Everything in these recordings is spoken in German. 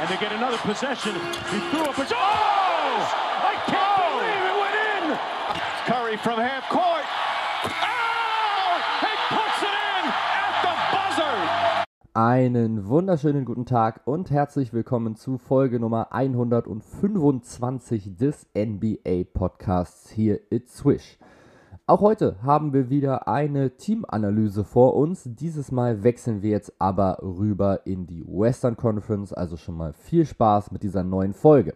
and they get another possession. He threw up a... Oh! I can't believe it went in! Curry from half court. Oh! He puts it in at the buzzer! Einen wunderschönen guten Tag und herzlich willkommen zu Folge Nummer 125 des NBA Podcasts hier It's Swish. Auch heute haben wir wieder eine Teamanalyse vor uns. Dieses Mal wechseln wir jetzt aber rüber in die Western Conference, also schon mal viel Spaß mit dieser neuen Folge.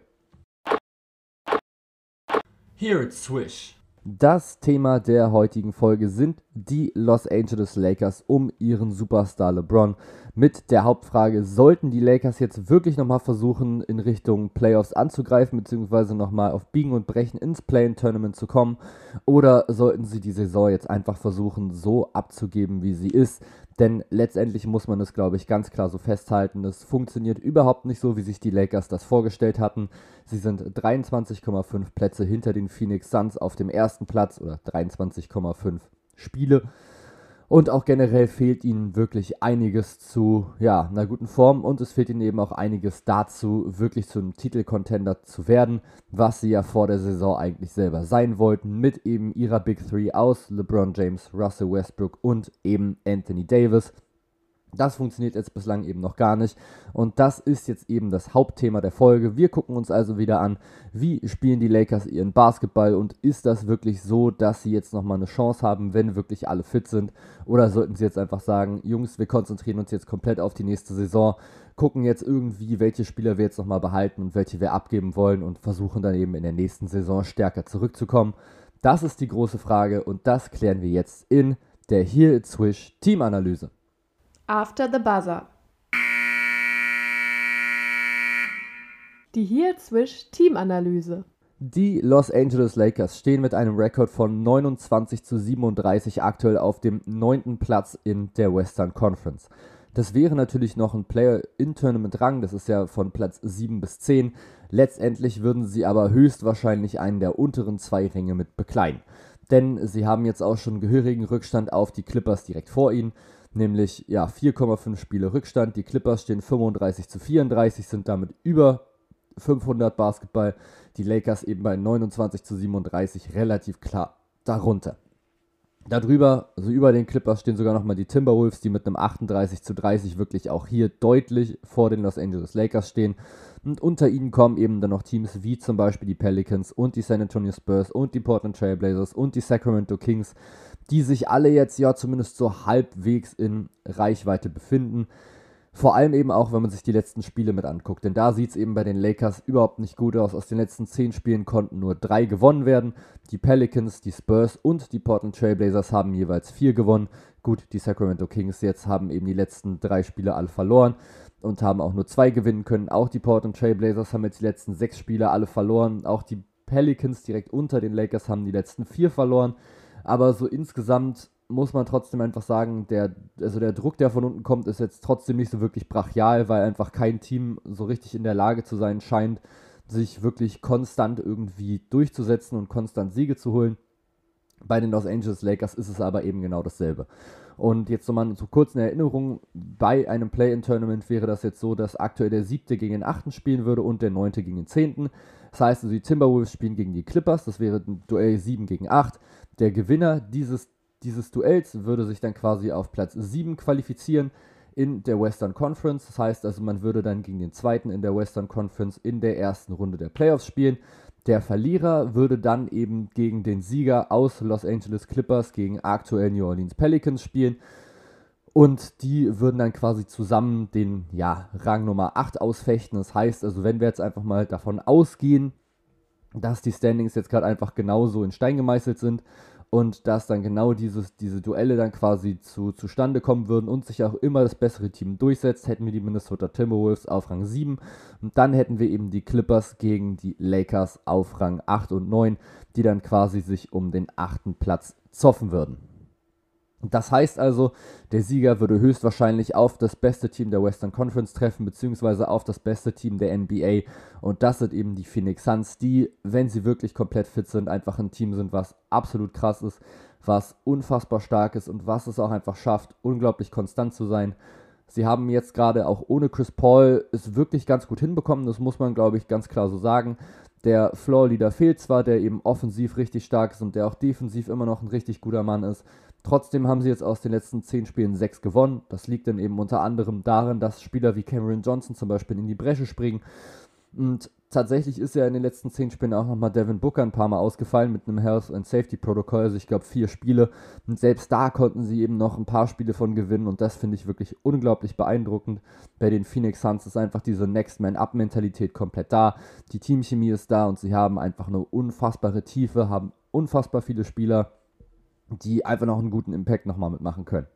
Here it's Swish. Das Thema der heutigen Folge sind die Los Angeles Lakers um ihren Superstar LeBron. Mit der Hauptfrage, sollten die Lakers jetzt wirklich nochmal versuchen, in Richtung Playoffs anzugreifen, beziehungsweise nochmal auf Biegen und Brechen ins Play-In-Tournament zu kommen? Oder sollten sie die Saison jetzt einfach versuchen, so abzugeben, wie sie ist? Denn letztendlich muss man es, glaube ich, ganz klar so festhalten. Es funktioniert überhaupt nicht so, wie sich die Lakers das vorgestellt hatten. Sie sind 23,5 Plätze hinter den Phoenix Suns auf dem ersten Platz oder 23,5 Spiele. Und auch generell fehlt ihnen wirklich einiges zu ja, einer guten Form und es fehlt ihnen eben auch einiges dazu, wirklich zu einem Titelcontender zu werden, was sie ja vor der Saison eigentlich selber sein wollten, mit eben ihrer Big Three aus LeBron James, Russell Westbrook und eben Anthony Davis. Das funktioniert jetzt bislang eben noch gar nicht. Und das ist jetzt eben das Hauptthema der Folge. Wir gucken uns also wieder an, wie spielen die Lakers ihren Basketball und ist das wirklich so, dass sie jetzt nochmal eine Chance haben, wenn wirklich alle fit sind? Oder sollten sie jetzt einfach sagen, Jungs, wir konzentrieren uns jetzt komplett auf die nächste Saison, gucken jetzt irgendwie, welche Spieler wir jetzt nochmal behalten und welche wir abgeben wollen und versuchen dann eben in der nächsten Saison stärker zurückzukommen? Das ist die große Frage und das klären wir jetzt in der Here It's Swish Teamanalyse. After the Buzzer. Die Here Swish Teamanalyse. Die Los Angeles Lakers stehen mit einem Rekord von 29 zu 37 aktuell auf dem neunten Platz in der Western Conference. Das wäre natürlich noch ein Player-in-Tournament-Rang, das ist ja von Platz 7 bis 10. Letztendlich würden sie aber höchstwahrscheinlich einen der unteren zwei Ränge mit bekleiden. Denn sie haben jetzt auch schon gehörigen Rückstand auf die Clippers direkt vor ihnen nämlich ja 4,5 Spiele Rückstand. Die Clippers stehen 35 zu 34, sind damit über 500 Basketball. Die Lakers eben bei 29 zu 37 relativ klar darunter. Darüber, also über den Clippers stehen sogar nochmal die Timberwolves, die mit einem 38 zu 30 wirklich auch hier deutlich vor den Los Angeles Lakers stehen. Und unter ihnen kommen eben dann noch Teams wie zum Beispiel die Pelicans und die San Antonio Spurs und die Portland Trailblazers und die Sacramento Kings, die sich alle jetzt ja zumindest so halbwegs in Reichweite befinden. Vor allem eben auch, wenn man sich die letzten Spiele mit anguckt. Denn da sieht es eben bei den Lakers überhaupt nicht gut aus. Aus den letzten zehn Spielen konnten nur drei gewonnen werden. Die Pelicans, die Spurs und die Portland Trailblazers haben jeweils vier gewonnen. Gut, die Sacramento Kings jetzt haben eben die letzten drei Spiele alle verloren und haben auch nur zwei gewinnen können. Auch die Portland Trailblazers haben jetzt die letzten sechs Spiele alle verloren. Auch die Pelicans direkt unter den Lakers haben die letzten vier verloren. Aber so insgesamt muss man trotzdem einfach sagen, der, also der Druck, der von unten kommt, ist jetzt trotzdem nicht so wirklich brachial, weil einfach kein Team so richtig in der Lage zu sein scheint, sich wirklich konstant irgendwie durchzusetzen und konstant Siege zu holen. Bei den Los Angeles Lakers ist es aber eben genau dasselbe. Und jetzt nochmal zu kurzen Erinnerungen, bei einem Play-in-Tournament wäre das jetzt so, dass aktuell der siebte gegen den achten spielen würde und der neunte gegen den zehnten. Das heißt also, die Timberwolves spielen gegen die Clippers, das wäre ein Duell 7 gegen 8. Der Gewinner dieses dieses Duells würde sich dann quasi auf Platz 7 qualifizieren in der Western Conference. Das heißt also, man würde dann gegen den zweiten in der Western Conference in der ersten Runde der Playoffs spielen. Der Verlierer würde dann eben gegen den Sieger aus Los Angeles Clippers gegen aktuell New Orleans Pelicans spielen. Und die würden dann quasi zusammen den ja, Rang Nummer 8 ausfechten. Das heißt also, wenn wir jetzt einfach mal davon ausgehen, dass die Standings jetzt gerade einfach genauso in Stein gemeißelt sind und dass dann genau dieses, diese Duelle dann quasi zu, zustande kommen würden und sich auch immer das bessere Team durchsetzt, hätten wir die Minnesota Timberwolves auf Rang 7 und dann hätten wir eben die Clippers gegen die Lakers auf Rang 8 und 9, die dann quasi sich um den achten Platz zoffen würden. Das heißt also, der Sieger würde höchstwahrscheinlich auf das beste Team der Western Conference treffen, beziehungsweise auf das beste Team der NBA. Und das sind eben die Phoenix Suns, die, wenn sie wirklich komplett fit sind, einfach ein Team sind, was absolut krass ist, was unfassbar stark ist und was es auch einfach schafft, unglaublich konstant zu sein. Sie haben jetzt gerade auch ohne Chris Paul es wirklich ganz gut hinbekommen, das muss man, glaube ich, ganz klar so sagen. Der Floor-Leader fehlt zwar, der eben offensiv richtig stark ist und der auch defensiv immer noch ein richtig guter Mann ist. Trotzdem haben sie jetzt aus den letzten zehn Spielen sechs gewonnen. Das liegt dann eben unter anderem darin, dass Spieler wie Cameron Johnson zum Beispiel in die Bresche springen. Und tatsächlich ist ja in den letzten zehn Spielen auch nochmal Devin Booker ein paar Mal ausgefallen mit einem Health and Safety Protokoll, also ich glaube vier Spiele. Und selbst da konnten sie eben noch ein paar Spiele von gewinnen und das finde ich wirklich unglaublich beeindruckend. Bei den Phoenix Suns ist einfach diese Next Man Up Mentalität komplett da. Die Teamchemie ist da und sie haben einfach eine unfassbare Tiefe, haben unfassbar viele Spieler, die einfach noch einen guten Impact nochmal mitmachen können.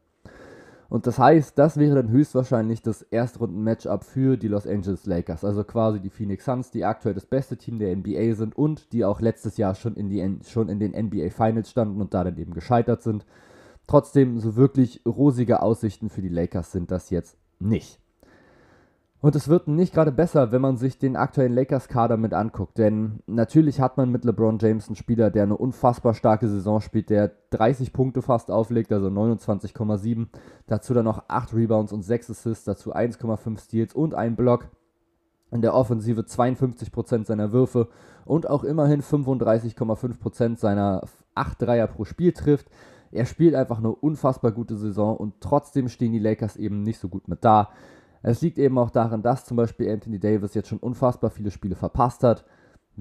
Und das heißt, das wäre dann höchstwahrscheinlich das Erstrunden-Matchup für die Los Angeles Lakers. Also quasi die Phoenix Suns, die aktuell das beste Team der NBA sind und die auch letztes Jahr schon in, die, schon in den NBA Finals standen und da dann eben gescheitert sind. Trotzdem, so wirklich rosige Aussichten für die Lakers sind das jetzt nicht. Und es wird nicht gerade besser, wenn man sich den aktuellen Lakers-Kader mit anguckt. Denn natürlich hat man mit LeBron James einen Spieler, der eine unfassbar starke Saison spielt, der 30 Punkte fast auflegt, also 29,7. Dazu dann noch 8 Rebounds und 6 Assists, dazu 1,5 Steals und ein Block. In der Offensive 52% seiner Würfe und auch immerhin 35,5% seiner 8 Dreier pro Spiel trifft. Er spielt einfach eine unfassbar gute Saison und trotzdem stehen die Lakers eben nicht so gut mit da. Es liegt eben auch daran, dass zum Beispiel Anthony Davis jetzt schon unfassbar viele Spiele verpasst hat.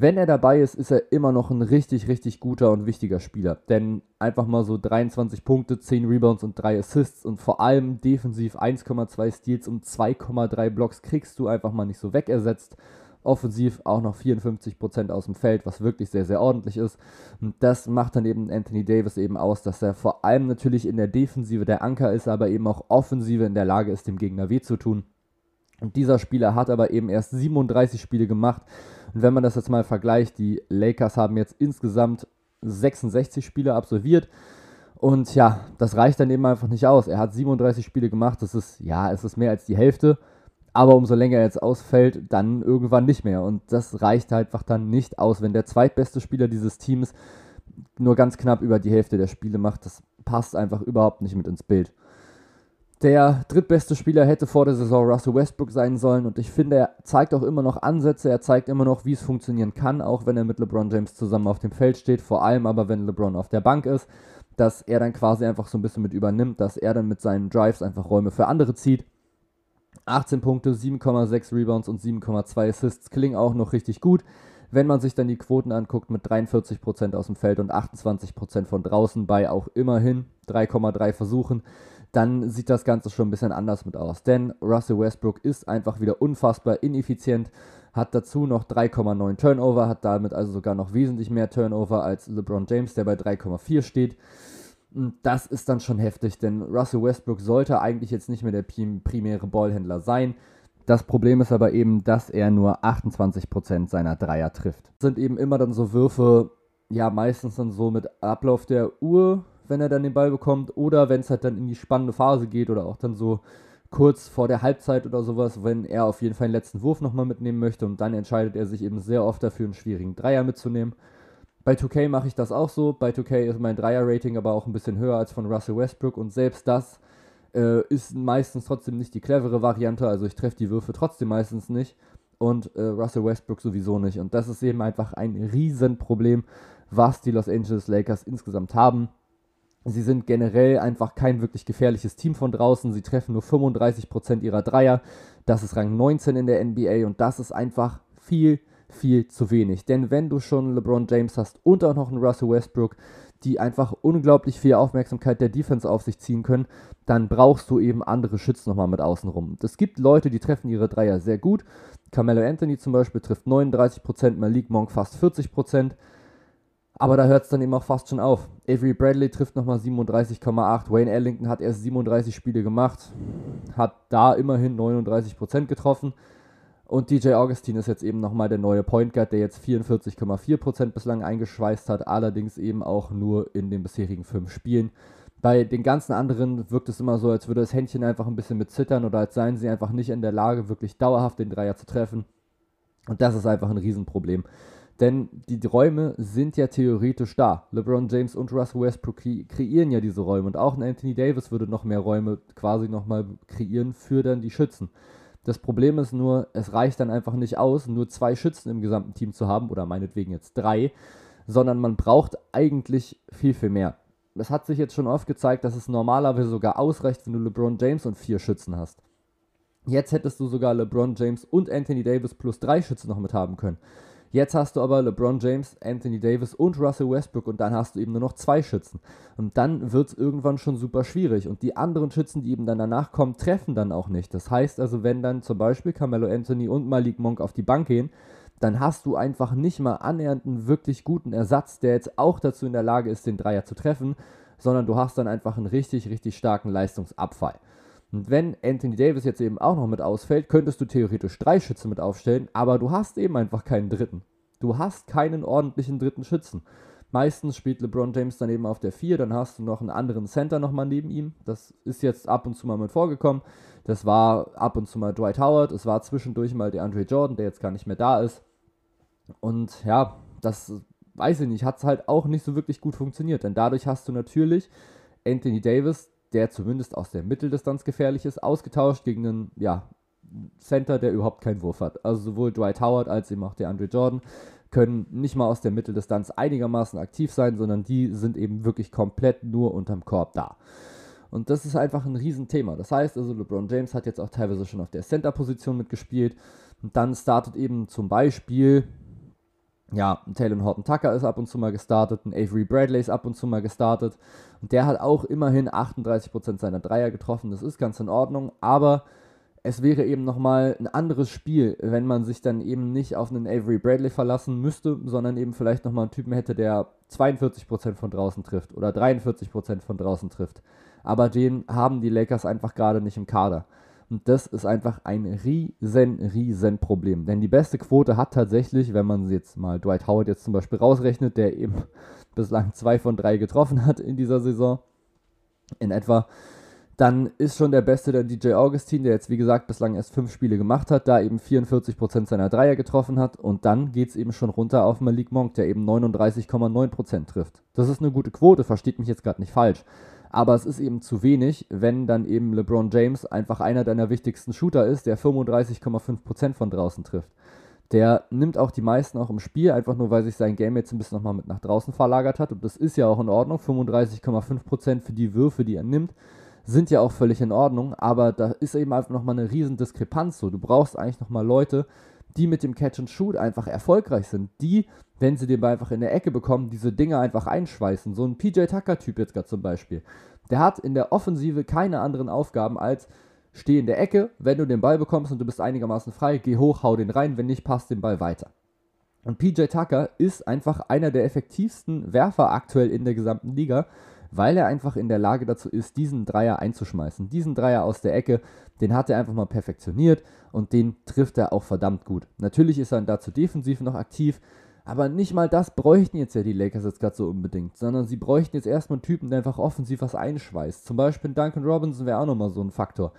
Wenn er dabei ist, ist er immer noch ein richtig, richtig guter und wichtiger Spieler. Denn einfach mal so 23 Punkte, 10 Rebounds und 3 Assists und vor allem defensiv 1,2 Steals und 2,3 Blocks kriegst du einfach mal nicht so wegersetzt. Offensiv auch noch 54% aus dem Feld, was wirklich sehr, sehr ordentlich ist. Und das macht dann eben Anthony Davis eben aus, dass er vor allem natürlich in der Defensive der Anker ist, aber eben auch Offensive in der Lage ist, dem Gegner weh zu tun. Und dieser Spieler hat aber eben erst 37 Spiele gemacht. Und wenn man das jetzt mal vergleicht, die Lakers haben jetzt insgesamt 66 Spiele absolviert. Und ja, das reicht dann eben einfach nicht aus. Er hat 37 Spiele gemacht. Das ist, ja, es ist mehr als die Hälfte. Aber umso länger er jetzt ausfällt, dann irgendwann nicht mehr. Und das reicht halt einfach dann nicht aus. Wenn der zweitbeste Spieler dieses Teams nur ganz knapp über die Hälfte der Spiele macht, das passt einfach überhaupt nicht mit ins Bild. Der drittbeste Spieler hätte vor der Saison Russell Westbrook sein sollen und ich finde, er zeigt auch immer noch Ansätze, er zeigt immer noch, wie es funktionieren kann, auch wenn er mit LeBron James zusammen auf dem Feld steht, vor allem aber wenn LeBron auf der Bank ist, dass er dann quasi einfach so ein bisschen mit übernimmt, dass er dann mit seinen Drives einfach Räume für andere zieht 18 Punkte, 7,6 Rebounds und 7,2 Assists klingen auch noch richtig gut. Wenn man sich dann die Quoten anguckt mit 43% aus dem Feld und 28% von draußen bei auch immerhin 3,3 Versuchen, dann sieht das Ganze schon ein bisschen anders mit aus. Denn Russell Westbrook ist einfach wieder unfassbar ineffizient, hat dazu noch 3,9 Turnover, hat damit also sogar noch wesentlich mehr Turnover als LeBron James, der bei 3,4 steht. Das ist dann schon heftig, denn Russell Westbrook sollte eigentlich jetzt nicht mehr der primäre Ballhändler sein. Das Problem ist aber eben, dass er nur 28% seiner Dreier trifft. Das sind eben immer dann so Würfe, ja, meistens dann so mit Ablauf der Uhr, wenn er dann den Ball bekommt, oder wenn es halt dann in die spannende Phase geht oder auch dann so kurz vor der Halbzeit oder sowas, wenn er auf jeden Fall den letzten Wurf nochmal mitnehmen möchte und dann entscheidet er sich eben sehr oft dafür, einen schwierigen Dreier mitzunehmen. Bei 2K mache ich das auch so. Bei 2K ist mein Dreier-Rating aber auch ein bisschen höher als von Russell Westbrook und selbst das äh, ist meistens trotzdem nicht die clevere Variante. Also ich treffe die Würfe trotzdem meistens nicht und äh, Russell Westbrook sowieso nicht. Und das ist eben einfach ein Riesenproblem, was die Los Angeles Lakers insgesamt haben. Sie sind generell einfach kein wirklich gefährliches Team von draußen. Sie treffen nur 35% ihrer Dreier. Das ist Rang 19 in der NBA und das ist einfach viel, viel zu wenig. Denn wenn du schon LeBron James hast und auch noch einen Russell Westbrook, die einfach unglaublich viel Aufmerksamkeit der Defense auf sich ziehen können, dann brauchst du eben andere Schützen nochmal mit außen rum. Es gibt Leute, die treffen ihre Dreier sehr gut. Carmelo Anthony zum Beispiel trifft 39%, Malik Monk fast 40%. Aber da hört es dann eben auch fast schon auf. Avery Bradley trifft nochmal 37,8. Wayne Ellington hat erst 37 Spiele gemacht, hat da immerhin 39% getroffen. Und DJ Augustin ist jetzt eben nochmal der neue Point Guard, der jetzt 44,4% bislang eingeschweißt hat, allerdings eben auch nur in den bisherigen fünf Spielen. Bei den ganzen anderen wirkt es immer so, als würde das Händchen einfach ein bisschen mit zittern oder als seien sie einfach nicht in der Lage, wirklich dauerhaft den Dreier zu treffen. Und das ist einfach ein Riesenproblem. Denn die Räume sind ja theoretisch da. LeBron James und Russell Westbrook kreieren ja diese Räume. Und auch ein Anthony Davis würde noch mehr Räume quasi nochmal kreieren für dann die Schützen. Das Problem ist nur, es reicht dann einfach nicht aus, nur zwei Schützen im gesamten Team zu haben, oder meinetwegen jetzt drei, sondern man braucht eigentlich viel, viel mehr. Es hat sich jetzt schon oft gezeigt, dass es normalerweise sogar ausreicht, wenn du LeBron James und vier Schützen hast. Jetzt hättest du sogar LeBron James und Anthony Davis plus drei Schützen noch mit haben können. Jetzt hast du aber LeBron James, Anthony Davis und Russell Westbrook und dann hast du eben nur noch zwei Schützen. Und dann wird es irgendwann schon super schwierig. Und die anderen Schützen, die eben dann danach kommen, treffen dann auch nicht. Das heißt also, wenn dann zum Beispiel Carmelo Anthony und Malik Monk auf die Bank gehen, dann hast du einfach nicht mal annähernd einen wirklich guten Ersatz, der jetzt auch dazu in der Lage ist, den Dreier zu treffen, sondern du hast dann einfach einen richtig, richtig starken Leistungsabfall. Und wenn Anthony Davis jetzt eben auch noch mit ausfällt, könntest du theoretisch drei Schützen mit aufstellen, aber du hast eben einfach keinen dritten. Du hast keinen ordentlichen dritten Schützen. Meistens spielt LeBron James dann eben auf der 4, dann hast du noch einen anderen Center nochmal neben ihm. Das ist jetzt ab und zu mal mit vorgekommen. Das war ab und zu mal Dwight Howard, es war zwischendurch mal der Andre Jordan, der jetzt gar nicht mehr da ist. Und ja, das weiß ich nicht, hat es halt auch nicht so wirklich gut funktioniert, denn dadurch hast du natürlich Anthony Davis, der zumindest aus der Mitteldistanz gefährlich ist, ausgetauscht gegen einen ja, Center, der überhaupt keinen Wurf hat. Also sowohl Dwight Howard als eben auch der Andre Jordan können nicht mal aus der Mitteldistanz einigermaßen aktiv sein, sondern die sind eben wirklich komplett nur unterm Korb da. Und das ist einfach ein Riesenthema. Das heißt also, LeBron James hat jetzt auch teilweise schon auf der Center-Position mitgespielt. Und dann startet eben zum Beispiel, ja, Taylor Horton Tucker ist ab und zu mal gestartet, ein Avery Bradley ist ab und zu mal gestartet. Und der hat auch immerhin 38% seiner Dreier getroffen. Das ist ganz in Ordnung, aber es wäre eben nochmal ein anderes Spiel, wenn man sich dann eben nicht auf einen Avery Bradley verlassen müsste, sondern eben vielleicht nochmal einen Typen hätte, der 42% von draußen trifft oder 43% von draußen trifft. Aber den haben die Lakers einfach gerade nicht im Kader. Und das ist einfach ein riesen, riesen Problem. Denn die beste Quote hat tatsächlich, wenn man jetzt mal Dwight Howard jetzt zum Beispiel rausrechnet, der eben bislang zwei von drei getroffen hat in dieser Saison, in etwa, dann ist schon der Beste der DJ Augustin, der jetzt wie gesagt bislang erst fünf Spiele gemacht hat, da eben 44% seiner Dreier getroffen hat. Und dann geht es eben schon runter auf Malik Monk, der eben 39,9% trifft. Das ist eine gute Quote, versteht mich jetzt gerade nicht falsch. Aber es ist eben zu wenig, wenn dann eben LeBron James einfach einer deiner wichtigsten Shooter ist, der 35,5% von draußen trifft. Der nimmt auch die meisten auch im Spiel, einfach nur weil sich sein Game jetzt ein bisschen nochmal mit nach draußen verlagert hat. Und das ist ja auch in Ordnung. 35,5% für die Würfe, die er nimmt sind ja auch völlig in Ordnung, aber da ist eben einfach nochmal eine riesen Diskrepanz so. Du brauchst eigentlich nochmal Leute, die mit dem Catch and Shoot einfach erfolgreich sind, die, wenn sie den Ball einfach in der Ecke bekommen, diese Dinge einfach einschweißen. So ein PJ Tucker-Typ jetzt gerade zum Beispiel. Der hat in der Offensive keine anderen Aufgaben als steh in der Ecke, wenn du den Ball bekommst und du bist einigermaßen frei, geh hoch, hau den rein, wenn nicht, passt den Ball weiter. Und PJ Tucker ist einfach einer der effektivsten Werfer aktuell in der gesamten Liga weil er einfach in der Lage dazu ist, diesen Dreier einzuschmeißen. Diesen Dreier aus der Ecke, den hat er einfach mal perfektioniert und den trifft er auch verdammt gut. Natürlich ist er dazu defensiv noch aktiv, aber nicht mal das bräuchten jetzt ja die Lakers jetzt gerade so unbedingt, sondern sie bräuchten jetzt erstmal einen Typen, der einfach offensiv was einschweißt. Zum Beispiel Duncan Robinson wäre auch nochmal so ein Faktor.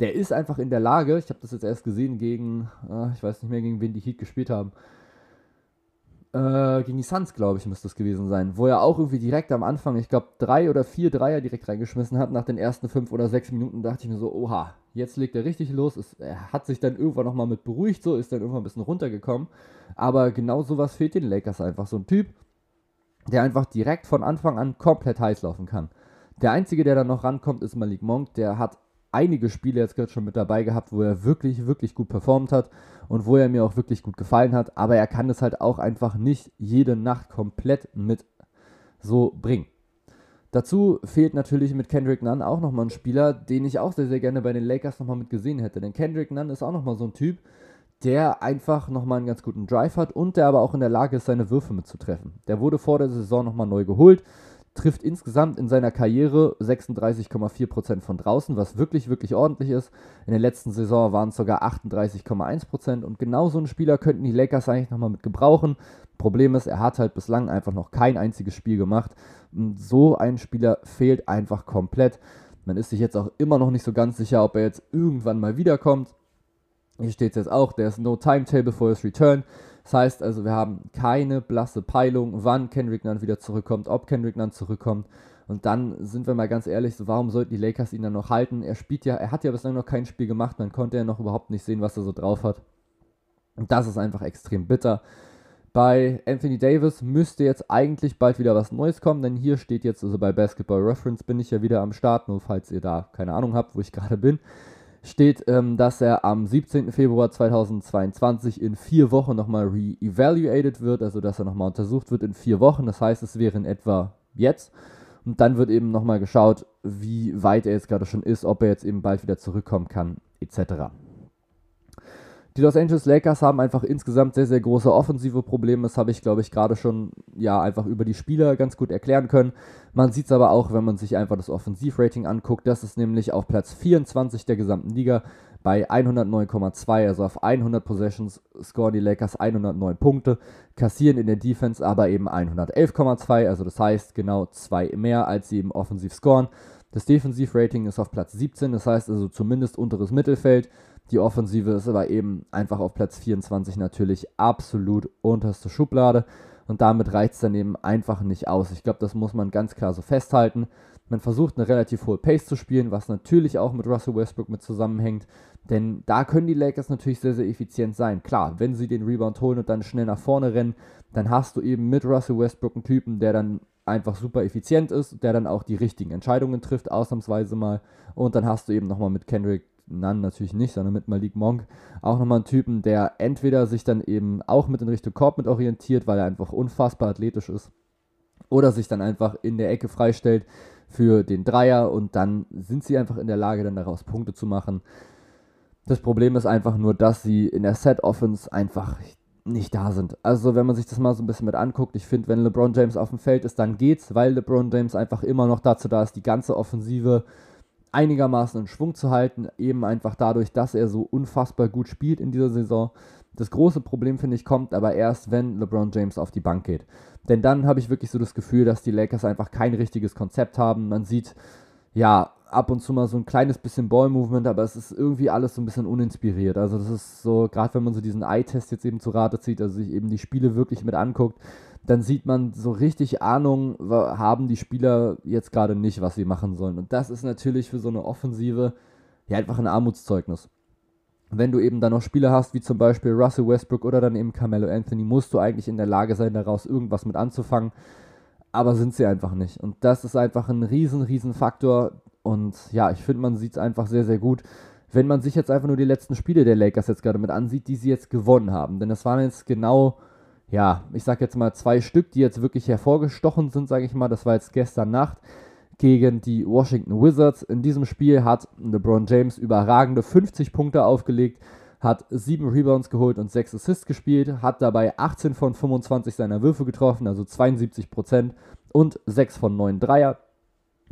Der ist einfach in der Lage, ich habe das jetzt erst gesehen gegen, äh, ich weiß nicht mehr, gegen wen die Heat gespielt haben, äh, gegen die Suns, glaube ich, müsste es gewesen sein, wo er auch irgendwie direkt am Anfang, ich glaube, drei oder vier Dreier direkt reingeschmissen hat. Nach den ersten fünf oder sechs Minuten dachte ich mir so, oha, jetzt legt er richtig los. Es, er hat sich dann irgendwann nochmal mit beruhigt, so ist dann irgendwann ein bisschen runtergekommen. Aber genau sowas fehlt den Lakers einfach. So ein Typ, der einfach direkt von Anfang an komplett heiß laufen kann. Der einzige, der dann noch rankommt, ist Malik Monk. Der hat einige Spiele jetzt gerade schon mit dabei gehabt, wo er wirklich, wirklich gut performt hat und wo er mir auch wirklich gut gefallen hat. Aber er kann es halt auch einfach nicht jede Nacht komplett mit so bringen. Dazu fehlt natürlich mit Kendrick Nunn auch nochmal ein Spieler, den ich auch sehr, sehr gerne bei den Lakers nochmal mit gesehen hätte. Denn Kendrick Nunn ist auch nochmal so ein Typ, der einfach nochmal einen ganz guten Drive hat und der aber auch in der Lage ist, seine Würfe mitzutreffen. Der wurde vor der Saison nochmal neu geholt trifft insgesamt in seiner Karriere 36,4% von draußen, was wirklich, wirklich ordentlich ist. In der letzten Saison waren es sogar 38,1% und genau so einen Spieler könnten die Lakers eigentlich nochmal mit gebrauchen. Problem ist, er hat halt bislang einfach noch kein einziges Spiel gemacht. Und so ein Spieler fehlt einfach komplett. Man ist sich jetzt auch immer noch nicht so ganz sicher, ob er jetzt irgendwann mal wiederkommt. Hier steht es jetzt auch, there is no timetable for his return. Das heißt also, wir haben keine blasse Peilung, wann Kendrick Nunn wieder zurückkommt, ob Kendrick Nunn zurückkommt. Und dann sind wir mal ganz ehrlich, so warum sollten die Lakers ihn dann noch halten? Er spielt ja, er hat ja bislang noch kein Spiel gemacht, man konnte ja noch überhaupt nicht sehen, was er so drauf hat. Und das ist einfach extrem bitter. Bei Anthony Davis müsste jetzt eigentlich bald wieder was Neues kommen, denn hier steht jetzt, also bei Basketball Reference bin ich ja wieder am Start, nur falls ihr da keine Ahnung habt, wo ich gerade bin steht, ähm, dass er am 17. Februar 2022 in vier Wochen nochmal re-evaluated wird, also dass er nochmal untersucht wird in vier Wochen. Das heißt, es wäre in etwa jetzt. Und dann wird eben nochmal geschaut, wie weit er jetzt gerade schon ist, ob er jetzt eben bald wieder zurückkommen kann, etc. Die Los Angeles Lakers haben einfach insgesamt sehr, sehr große offensive Probleme. Das habe ich, glaube ich, gerade schon ja einfach über die Spieler ganz gut erklären können. Man sieht es aber auch, wenn man sich einfach das Offensivrating anguckt. Das ist nämlich auf Platz 24 der gesamten Liga bei 109,2. Also auf 100 Possessions scoren die Lakers 109 Punkte, kassieren in der Defense aber eben 111,2. Also das heißt genau zwei mehr, als sie eben offensiv scoren. Das Defensivrating ist auf Platz 17, das heißt also zumindest unteres Mittelfeld. Die Offensive ist aber eben einfach auf Platz 24 natürlich absolut unterste Schublade. Und damit reicht es dann eben einfach nicht aus. Ich glaube, das muss man ganz klar so festhalten. Man versucht eine relativ hohe Pace zu spielen, was natürlich auch mit Russell Westbrook mit zusammenhängt. Denn da können die Lakers natürlich sehr, sehr effizient sein. Klar, wenn sie den Rebound holen und dann schnell nach vorne rennen, dann hast du eben mit Russell Westbrook einen Typen, der dann einfach super effizient ist, der dann auch die richtigen Entscheidungen trifft, ausnahmsweise mal. Und dann hast du eben nochmal mit Kendrick Nunn natürlich nicht, sondern mit Malik Monk auch nochmal einen Typen, der entweder sich dann eben auch mit in Richtung Korb mit orientiert, weil er einfach unfassbar athletisch ist, oder sich dann einfach in der Ecke freistellt für den Dreier und dann sind sie einfach in der Lage, dann daraus Punkte zu machen. Das Problem ist einfach nur, dass sie in der Set-Offense einfach nicht da sind. Also wenn man sich das mal so ein bisschen mit anguckt, ich finde, wenn LeBron James auf dem Feld ist, dann geht's, weil LeBron James einfach immer noch dazu da ist, die ganze Offensive einigermaßen in Schwung zu halten, eben einfach dadurch, dass er so unfassbar gut spielt in dieser Saison. Das große Problem, finde ich, kommt aber erst, wenn LeBron James auf die Bank geht. Denn dann habe ich wirklich so das Gefühl, dass die Lakers einfach kein richtiges Konzept haben. Man sieht, ja, ab und zu mal so ein kleines bisschen Ball-Movement, aber es ist irgendwie alles so ein bisschen uninspiriert. Also das ist so, gerade wenn man so diesen Eye-Test jetzt eben zu Rate zieht, also sich eben die Spiele wirklich mit anguckt, dann sieht man so richtig Ahnung, haben die Spieler jetzt gerade nicht, was sie machen sollen. Und das ist natürlich für so eine Offensive ja einfach ein Armutszeugnis. Wenn du eben dann noch Spieler hast, wie zum Beispiel Russell Westbrook oder dann eben Carmelo Anthony, musst du eigentlich in der Lage sein, daraus irgendwas mit anzufangen. Aber sind sie einfach nicht. Und das ist einfach ein riesen, riesen Faktor. Und ja, ich finde, man sieht es einfach sehr, sehr gut wenn man sich jetzt einfach nur die letzten Spiele der Lakers jetzt gerade mit ansieht, die sie jetzt gewonnen haben. Denn das waren jetzt genau ja, ich sag jetzt mal zwei Stück, die jetzt wirklich hervorgestochen sind, sage ich mal. Das war jetzt gestern Nacht gegen die Washington Wizards. In diesem Spiel hat LeBron James überragende 50 Punkte aufgelegt, hat 7 Rebounds geholt und 6 Assists gespielt, hat dabei 18 von 25 seiner Würfe getroffen, also 72 Prozent und 6 von 9 Dreier,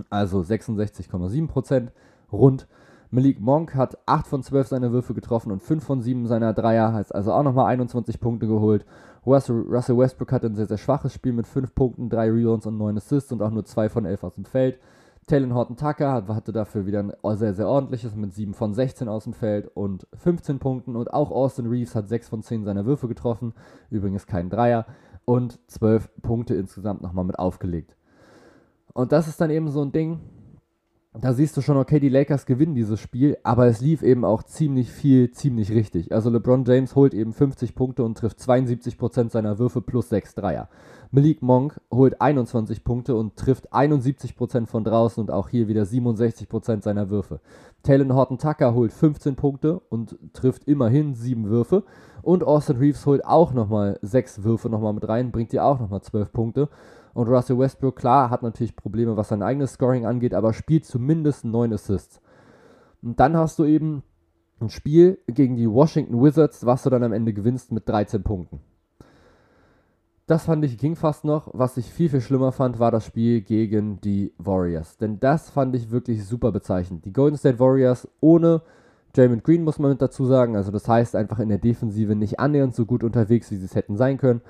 also 66,7 Prozent rund. Malik Monk hat 8 von 12 seiner Würfe getroffen und 5 von 7 seiner Dreier, heißt also auch nochmal 21 Punkte geholt. Russell, Westbrook hatte ein sehr, sehr schwaches Spiel mit 5 Punkten, 3 Rebounds und 9 Assists und auch nur 2 von 11 aus dem Feld. Talon Horton Tucker hatte dafür wieder ein sehr, sehr ordentliches mit 7 von 16 aus dem Feld und 15 Punkten. Und auch Austin Reeves hat 6 von 10 seiner Würfe getroffen, übrigens kein Dreier, und 12 Punkte insgesamt nochmal mit aufgelegt. Und das ist dann eben so ein Ding, da siehst du schon, okay, die Lakers gewinnen dieses Spiel, aber es lief eben auch ziemlich viel, ziemlich richtig. Also LeBron James holt eben 50 Punkte und trifft 72% seiner Würfe plus 6 Dreier. Malik Monk holt 21 Punkte und trifft 71% von draußen und auch hier wieder 67% seiner Würfe. Talon Horton Tucker holt 15 Punkte und trifft immerhin 7 Würfe. Und Austin Reeves holt auch nochmal 6 Würfe nochmal mit rein, bringt dir auch nochmal 12 Punkte. Und Russell Westbrook, klar, hat natürlich Probleme, was sein eigenes Scoring angeht, aber spielt zumindest 9 Assists. Und dann hast du eben ein Spiel gegen die Washington Wizards, was du dann am Ende gewinnst mit 13 Punkten. Das fand ich ging fast noch. Was ich viel, viel schlimmer fand, war das Spiel gegen die Warriors. Denn das fand ich wirklich super bezeichnend. Die Golden State Warriors ohne Draymond Green, muss man mit dazu sagen. Also das heißt einfach in der Defensive nicht annähernd so gut unterwegs, wie sie es hätten sein können.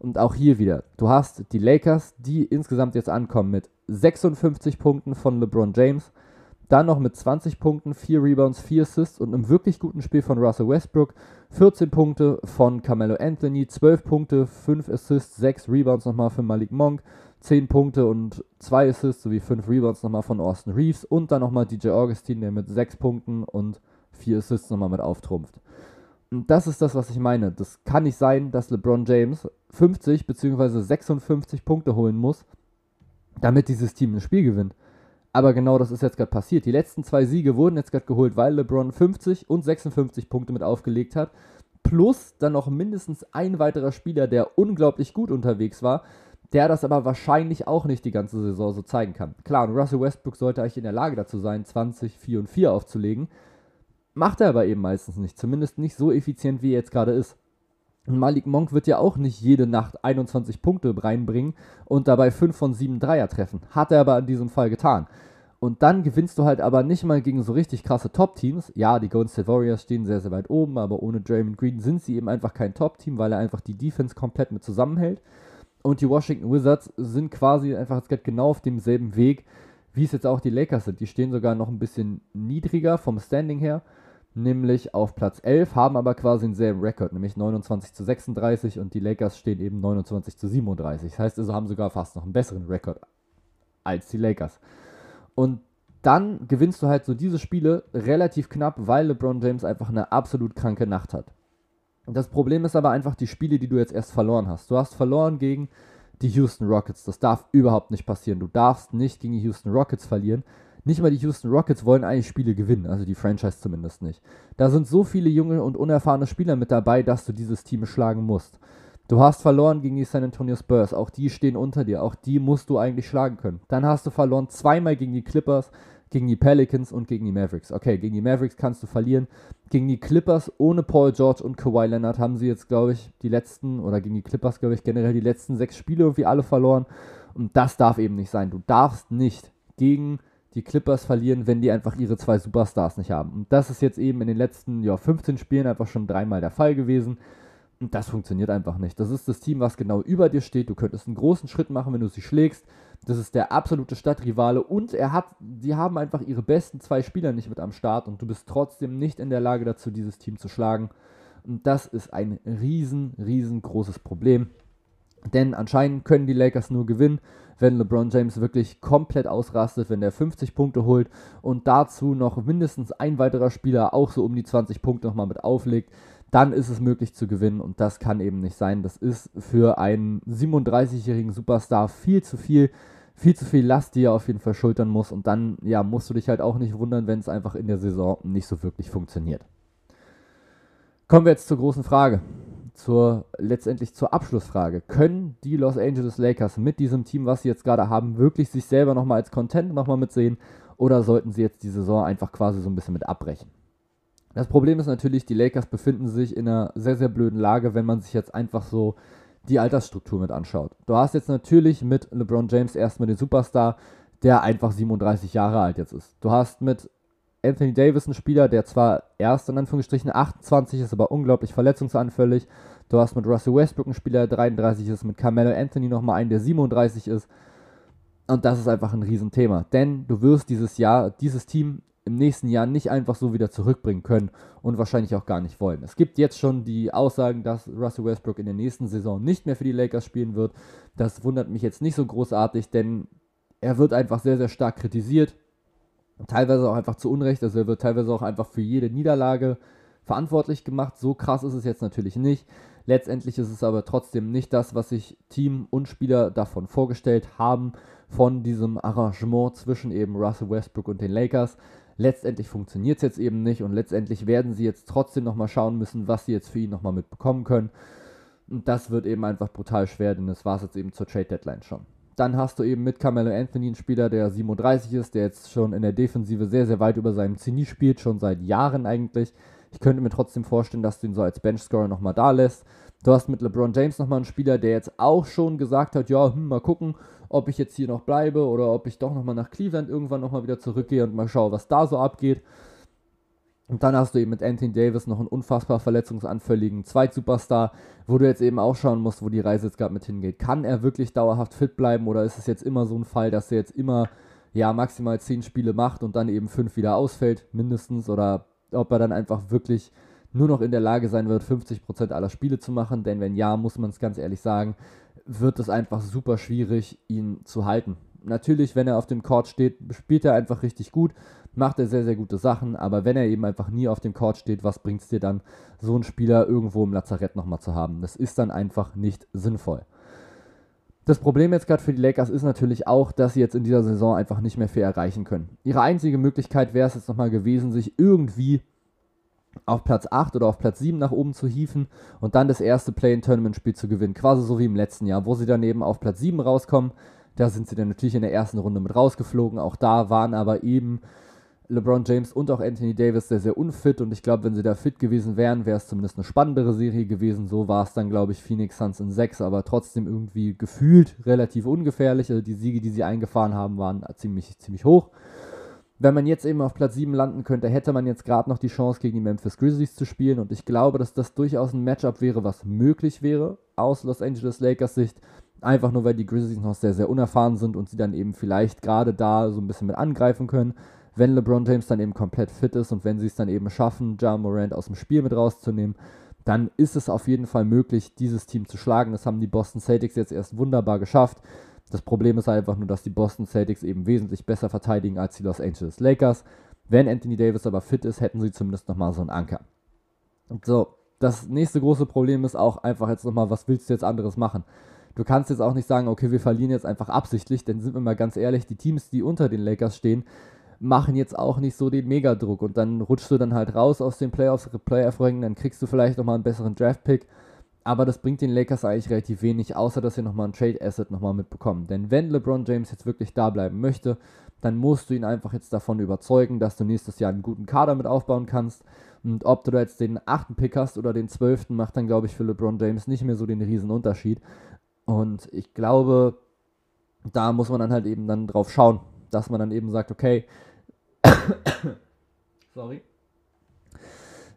Und auch hier wieder, du hast die Lakers, die insgesamt jetzt ankommen mit 56 Punkten von LeBron James, Dann noch mit 20 Punkten, 4 Rebounds, 4 Assists und einem wirklich guten Spiel von Russell Westbrook. 14 Punkte von Carmelo Anthony, 12 Punkte, 5 Assists, 6 Rebounds nochmal für Malik Monk, 10 Punkte und 2 Assists sowie 5 Rebounds nochmal von Austin Reeves und dann nochmal DJ Augustin, der mit 6 Punkten und 4 Assists nochmal mit auftrumpft. Das ist das, was ich meine. Das kann nicht sein, dass LeBron James 50 bzw. 56 Punkte holen muss, damit dieses Team ein Spiel gewinnt. Aber genau das ist jetzt gerade passiert. Die letzten zwei Siege wurden jetzt gerade geholt, weil LeBron 50 und 56 Punkte mit aufgelegt hat. Plus dann noch mindestens ein weiterer Spieler, der unglaublich gut unterwegs war, der das aber wahrscheinlich auch nicht die ganze Saison so zeigen kann. Klar, und Russell Westbrook sollte eigentlich in der Lage dazu sein, 20, 4 und 4 aufzulegen. Macht er aber eben meistens nicht. Zumindest nicht so effizient, wie er jetzt gerade ist. Malik Monk wird ja auch nicht jede Nacht 21 Punkte reinbringen und dabei 5 von 7 Dreier treffen. Hat er aber in diesem Fall getan. Und dann gewinnst du halt aber nicht mal gegen so richtig krasse Top-Teams. Ja, die Golden State Warriors stehen sehr, sehr weit oben, aber ohne Draymond Green sind sie eben einfach kein Top-Team, weil er einfach die Defense komplett mit zusammenhält. Und die Washington Wizards sind quasi einfach jetzt genau auf demselben Weg, wie es jetzt auch die Lakers sind. Die stehen sogar noch ein bisschen niedriger vom Standing her nämlich auf Platz 11, haben aber quasi denselben Rekord, nämlich 29 zu 36 und die Lakers stehen eben 29 zu 37. Das heißt also, haben sogar fast noch einen besseren Rekord als die Lakers. Und dann gewinnst du halt so diese Spiele relativ knapp, weil LeBron James einfach eine absolut kranke Nacht hat. Das Problem ist aber einfach die Spiele, die du jetzt erst verloren hast. Du hast verloren gegen die Houston Rockets. Das darf überhaupt nicht passieren. Du darfst nicht gegen die Houston Rockets verlieren. Nicht mal die Houston Rockets wollen eigentlich Spiele gewinnen, also die Franchise zumindest nicht. Da sind so viele junge und unerfahrene Spieler mit dabei, dass du dieses Team schlagen musst. Du hast verloren gegen die San Antonio Spurs, auch die stehen unter dir, auch die musst du eigentlich schlagen können. Dann hast du verloren zweimal gegen die Clippers, gegen die Pelicans und gegen die Mavericks. Okay, gegen die Mavericks kannst du verlieren. Gegen die Clippers ohne Paul George und Kawhi Leonard haben sie jetzt, glaube ich, die letzten, oder gegen die Clippers, glaube ich, generell die letzten sechs Spiele irgendwie alle verloren. Und das darf eben nicht sein. Du darfst nicht gegen die Clippers verlieren, wenn die einfach ihre zwei Superstars nicht haben. Und das ist jetzt eben in den letzten ja, 15 Spielen einfach schon dreimal der Fall gewesen. Und das funktioniert einfach nicht. Das ist das Team, was genau über dir steht. Du könntest einen großen Schritt machen, wenn du sie schlägst. Das ist der absolute Stadtrivale und er hat, sie haben einfach ihre besten zwei Spieler nicht mit am Start und du bist trotzdem nicht in der Lage dazu, dieses Team zu schlagen. Und das ist ein riesen, riesengroßes Problem. Denn anscheinend können die Lakers nur gewinnen, wenn LeBron James wirklich komplett ausrastet, wenn er 50 Punkte holt und dazu noch mindestens ein weiterer Spieler auch so um die 20 Punkte nochmal mit auflegt, dann ist es möglich zu gewinnen und das kann eben nicht sein. Das ist für einen 37-jährigen Superstar viel zu viel, viel zu viel Last, die er auf jeden Fall schultern muss und dann ja, musst du dich halt auch nicht wundern, wenn es einfach in der Saison nicht so wirklich funktioniert. Kommen wir jetzt zur großen Frage zur, letztendlich zur Abschlussfrage. Können die Los Angeles Lakers mit diesem Team, was sie jetzt gerade haben, wirklich sich selber nochmal als Content nochmal mitsehen? Oder sollten sie jetzt die Saison einfach quasi so ein bisschen mit abbrechen? Das Problem ist natürlich, die Lakers befinden sich in einer sehr, sehr blöden Lage, wenn man sich jetzt einfach so die Altersstruktur mit anschaut. Du hast jetzt natürlich mit LeBron James erstmal den Superstar, der einfach 37 Jahre alt jetzt ist. Du hast mit Anthony Davis ein Spieler, der zwar erst in Anführungsstrichen 28 ist, aber unglaublich verletzungsanfällig. Du hast mit Russell Westbrook einen Spieler, der 33 ist, mit Carmelo Anthony nochmal einen, der 37 ist. Und das ist einfach ein Riesenthema. Denn du wirst dieses Jahr, dieses Team im nächsten Jahr nicht einfach so wieder zurückbringen können und wahrscheinlich auch gar nicht wollen. Es gibt jetzt schon die Aussagen, dass Russell Westbrook in der nächsten Saison nicht mehr für die Lakers spielen wird. Das wundert mich jetzt nicht so großartig, denn er wird einfach sehr, sehr stark kritisiert teilweise auch einfach zu Unrecht, also er wird teilweise auch einfach für jede Niederlage verantwortlich gemacht. So krass ist es jetzt natürlich nicht. Letztendlich ist es aber trotzdem nicht das, was sich Team und Spieler davon vorgestellt haben, von diesem Arrangement zwischen eben Russell Westbrook und den Lakers. Letztendlich funktioniert es jetzt eben nicht und letztendlich werden sie jetzt trotzdem nochmal schauen müssen, was sie jetzt für ihn nochmal mitbekommen können. Und das wird eben einfach brutal schwer, denn das war es jetzt eben zur Trade Deadline schon. Dann hast du eben mit Carmelo Anthony einen Spieler, der 37 ist, der jetzt schon in der Defensive sehr, sehr weit über seinem Zenit spielt, schon seit Jahren eigentlich. Ich könnte mir trotzdem vorstellen, dass du ihn so als Benchscorer nochmal da lässt. Du hast mit LeBron James nochmal einen Spieler, der jetzt auch schon gesagt hat, ja, hm, mal gucken, ob ich jetzt hier noch bleibe oder ob ich doch nochmal nach Cleveland irgendwann nochmal wieder zurückgehe und mal schaue, was da so abgeht. Und dann hast du eben mit Anthony Davis noch einen unfassbar verletzungsanfälligen Zweitsuperstar, wo du jetzt eben auch schauen musst, wo die Reise jetzt gerade mit hingeht. Kann er wirklich dauerhaft fit bleiben oder ist es jetzt immer so ein Fall, dass er jetzt immer ja maximal 10 Spiele macht und dann eben 5 wieder ausfällt, mindestens, oder ob er dann einfach wirklich nur noch in der Lage sein wird, 50% aller Spiele zu machen. Denn wenn ja, muss man es ganz ehrlich sagen, wird es einfach super schwierig, ihn zu halten. Natürlich, wenn er auf dem Court steht, spielt er einfach richtig gut, macht er sehr, sehr gute Sachen, aber wenn er eben einfach nie auf dem Court steht, was bringt es dir dann, so einen Spieler irgendwo im Lazarett nochmal zu haben? Das ist dann einfach nicht sinnvoll. Das Problem jetzt gerade für die Lakers ist natürlich auch, dass sie jetzt in dieser Saison einfach nicht mehr viel erreichen können. Ihre einzige Möglichkeit wäre es jetzt nochmal gewesen, sich irgendwie auf Platz 8 oder auf Platz 7 nach oben zu hieven und dann das erste Play-in-Tournament-Spiel zu gewinnen. Quasi so wie im letzten Jahr, wo sie dann eben auf Platz 7 rauskommen. Da sind sie dann natürlich in der ersten Runde mit rausgeflogen. Auch da waren aber eben LeBron James und auch Anthony Davis sehr, sehr unfit. Und ich glaube, wenn sie da fit gewesen wären, wäre es zumindest eine spannendere Serie gewesen. So war es dann, glaube ich, Phoenix Suns in 6, aber trotzdem irgendwie gefühlt relativ ungefährlich. Also die Siege, die sie eingefahren haben, waren ziemlich, ziemlich hoch. Wenn man jetzt eben auf Platz 7 landen könnte, hätte man jetzt gerade noch die Chance, gegen die Memphis Grizzlies zu spielen. Und ich glaube, dass das durchaus ein Matchup wäre, was möglich wäre aus Los Angeles Lakers Sicht. Einfach nur, weil die Grizzlies noch sehr, sehr unerfahren sind und sie dann eben vielleicht gerade da so ein bisschen mit angreifen können. Wenn LeBron James dann eben komplett fit ist und wenn sie es dann eben schaffen, Ja Morant aus dem Spiel mit rauszunehmen, dann ist es auf jeden Fall möglich, dieses Team zu schlagen. Das haben die Boston Celtics jetzt erst wunderbar geschafft. Das Problem ist einfach nur, dass die Boston Celtics eben wesentlich besser verteidigen als die Los Angeles Lakers. Wenn Anthony Davis aber fit ist, hätten sie zumindest nochmal so einen Anker. Und so, das nächste große Problem ist auch einfach jetzt nochmal, was willst du jetzt anderes machen? Du kannst jetzt auch nicht sagen, okay, wir verlieren jetzt einfach absichtlich, denn sind wir mal ganz ehrlich, die Teams, die unter den Lakers stehen, machen jetzt auch nicht so den Megadruck und dann rutschst du dann halt raus aus den Playoffs, Playoff-Rängen, dann kriegst du vielleicht nochmal einen besseren Draft-Pick aber das bringt den Lakers eigentlich relativ wenig, außer dass sie nochmal ein Trade-Asset nochmal mitbekommen. Denn wenn LeBron James jetzt wirklich da bleiben möchte, dann musst du ihn einfach jetzt davon überzeugen, dass du nächstes Jahr einen guten Kader mit aufbauen kannst. Und ob du da jetzt den achten Pick hast oder den zwölften, macht dann, glaube ich, für LeBron James nicht mehr so den riesen Unterschied. Und ich glaube, da muss man dann halt eben dann drauf schauen, dass man dann eben sagt, okay, sorry,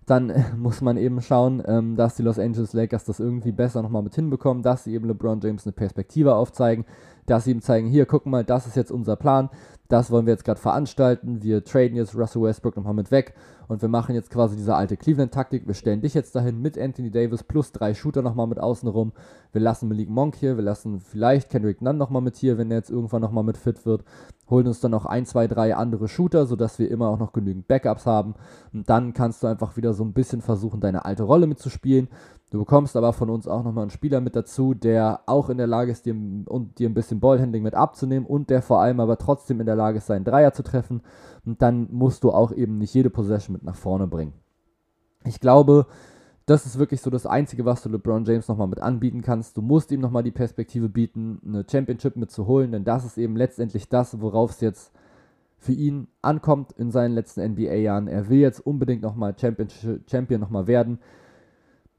dann äh, muss man eben schauen, ähm, dass die Los Angeles Lakers das irgendwie besser nochmal mit hinbekommen, dass sie eben LeBron James eine Perspektive aufzeigen, dass sie ihm zeigen, hier, guck mal, das ist jetzt unser Plan, das wollen wir jetzt gerade veranstalten, wir traden jetzt Russell Westbrook nochmal mit weg und wir machen jetzt quasi diese alte Cleveland-Taktik, wir stellen dich jetzt dahin mit Anthony Davis plus drei Shooter nochmal mit außen rum, wir lassen Malik Monk hier, wir lassen vielleicht Kendrick Nunn nochmal mit hier, wenn er jetzt irgendwann nochmal mit fit wird, holen uns dann noch ein, zwei, drei andere Shooter, sodass wir immer auch noch genügend Backups haben und dann kannst du einfach wieder so ein bisschen versuchen, deine alte Rolle mitzuspielen, Du bekommst aber von uns auch nochmal einen Spieler mit dazu, der auch in der Lage ist, dir, und dir ein bisschen Ballhandling mit abzunehmen und der vor allem aber trotzdem in der Lage ist, seinen Dreier zu treffen. Und dann musst du auch eben nicht jede Possession mit nach vorne bringen. Ich glaube, das ist wirklich so das Einzige, was du LeBron James nochmal mit anbieten kannst. Du musst ihm nochmal die Perspektive bieten, eine Championship mitzuholen, denn das ist eben letztendlich das, worauf es jetzt für ihn ankommt in seinen letzten NBA-Jahren. Er will jetzt unbedingt nochmal Champion nochmal werden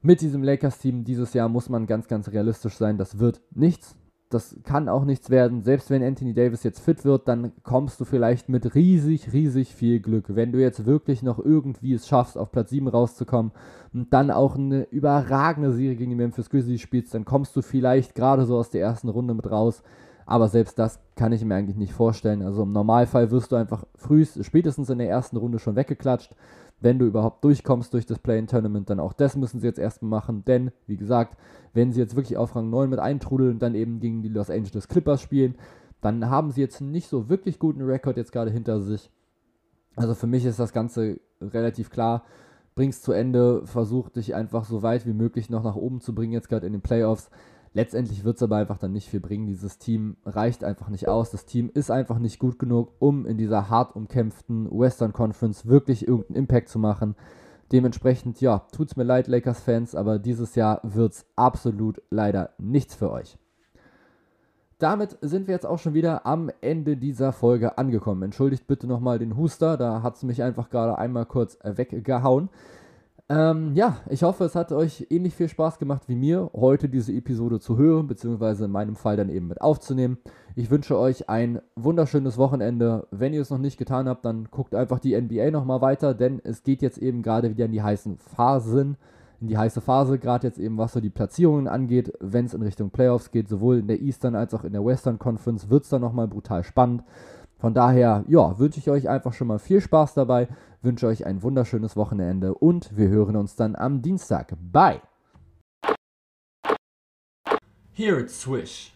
mit diesem Lakers-Team dieses Jahr muss man ganz, ganz realistisch sein. Das wird nichts. Das kann auch nichts werden. Selbst wenn Anthony Davis jetzt fit wird, dann kommst du vielleicht mit riesig, riesig viel Glück. Wenn du jetzt wirklich noch irgendwie es schaffst, auf Platz 7 rauszukommen und dann auch eine überragende Serie gegen die Memphis Grizzlies spielst, dann kommst du vielleicht gerade so aus der ersten Runde mit raus. Aber selbst das kann ich mir eigentlich nicht vorstellen. Also im Normalfall wirst du einfach frühest, spätestens in der ersten Runde schon weggeklatscht wenn du überhaupt durchkommst durch das Play-in-Tournament, dann auch das müssen sie jetzt erstmal machen, denn, wie gesagt, wenn sie jetzt wirklich auf Rang 9 mit eintrudeln und dann eben gegen die Los Angeles Clippers spielen, dann haben sie jetzt nicht so wirklich guten Rekord jetzt gerade hinter sich. Also für mich ist das Ganze relativ klar. Bring's zu Ende, versuch dich einfach so weit wie möglich noch nach oben zu bringen, jetzt gerade in den Playoffs. Letztendlich wird es aber einfach dann nicht viel bringen. Dieses Team reicht einfach nicht aus. Das Team ist einfach nicht gut genug, um in dieser hart umkämpften Western Conference wirklich irgendeinen Impact zu machen. Dementsprechend, ja, tut's mir leid, Lakers-Fans, aber dieses Jahr wird's absolut leider nichts für euch. Damit sind wir jetzt auch schon wieder am Ende dieser Folge angekommen. Entschuldigt bitte nochmal den Huster, da hat es mich einfach gerade einmal kurz weggehauen. Ähm, ja, ich hoffe, es hat euch ähnlich viel Spaß gemacht wie mir, heute diese Episode zu hören, beziehungsweise in meinem Fall dann eben mit aufzunehmen. Ich wünsche euch ein wunderschönes Wochenende. Wenn ihr es noch nicht getan habt, dann guckt einfach die NBA nochmal weiter, denn es geht jetzt eben gerade wieder in die heißen Phasen, in die heiße Phase, gerade jetzt eben was so die Platzierungen angeht, wenn es in Richtung Playoffs geht, sowohl in der Eastern als auch in der Western Conference, wird es dann nochmal brutal spannend. Von daher, ja, wünsche ich euch einfach schon mal viel Spaß dabei, wünsche euch ein wunderschönes Wochenende und wir hören uns dann am Dienstag. Bye! Here it's Swish.